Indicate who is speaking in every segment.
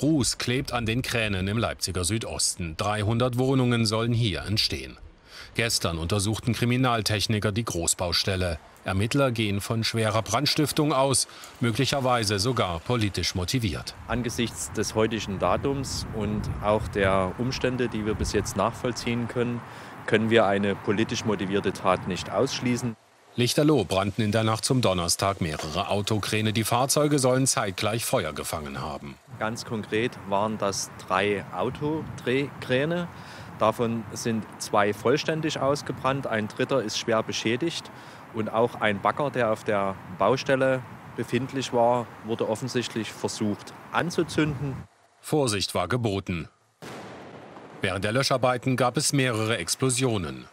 Speaker 1: Ruß klebt an den Kränen im Leipziger Südosten. 300 Wohnungen sollen hier entstehen. Gestern untersuchten Kriminaltechniker die Großbaustelle. Ermittler gehen von schwerer Brandstiftung aus, möglicherweise sogar politisch motiviert.
Speaker 2: Angesichts des heutigen Datums und auch der Umstände, die wir bis jetzt nachvollziehen können, können wir eine politisch motivierte Tat nicht ausschließen.
Speaker 1: Lichterloh brannten in der Nacht zum Donnerstag mehrere Autokräne. Die Fahrzeuge sollen zeitgleich Feuer gefangen haben.
Speaker 2: Ganz konkret waren das drei Autodrehkräne. Davon sind zwei vollständig ausgebrannt, ein dritter ist schwer beschädigt und auch ein Bagger, der auf der Baustelle befindlich war, wurde offensichtlich versucht anzuzünden.
Speaker 1: Vorsicht war geboten. Während der Löscharbeiten gab es mehrere Explosionen.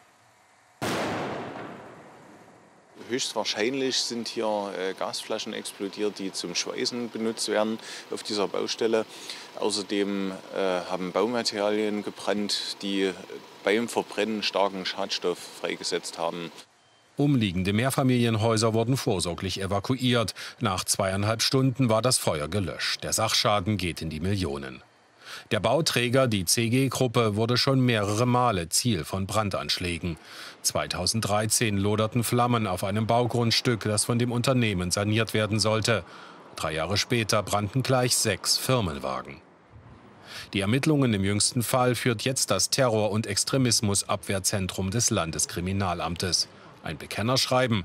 Speaker 3: Höchstwahrscheinlich sind hier äh, Gasflaschen explodiert, die zum Schweißen benutzt werden auf dieser Baustelle. Außerdem äh, haben Baumaterialien gebrannt, die beim Verbrennen starken Schadstoff freigesetzt haben.
Speaker 1: Umliegende Mehrfamilienhäuser wurden vorsorglich evakuiert. Nach zweieinhalb Stunden war das Feuer gelöscht. Der Sachschaden geht in die Millionen. Der Bauträger, die CG-Gruppe, wurde schon mehrere Male Ziel von Brandanschlägen. 2013 loderten Flammen auf einem Baugrundstück, das von dem Unternehmen saniert werden sollte. Drei Jahre später brannten gleich sechs Firmenwagen. Die Ermittlungen im jüngsten Fall führt jetzt das Terror- und Extremismusabwehrzentrum des Landeskriminalamtes. Ein Bekennerschreiben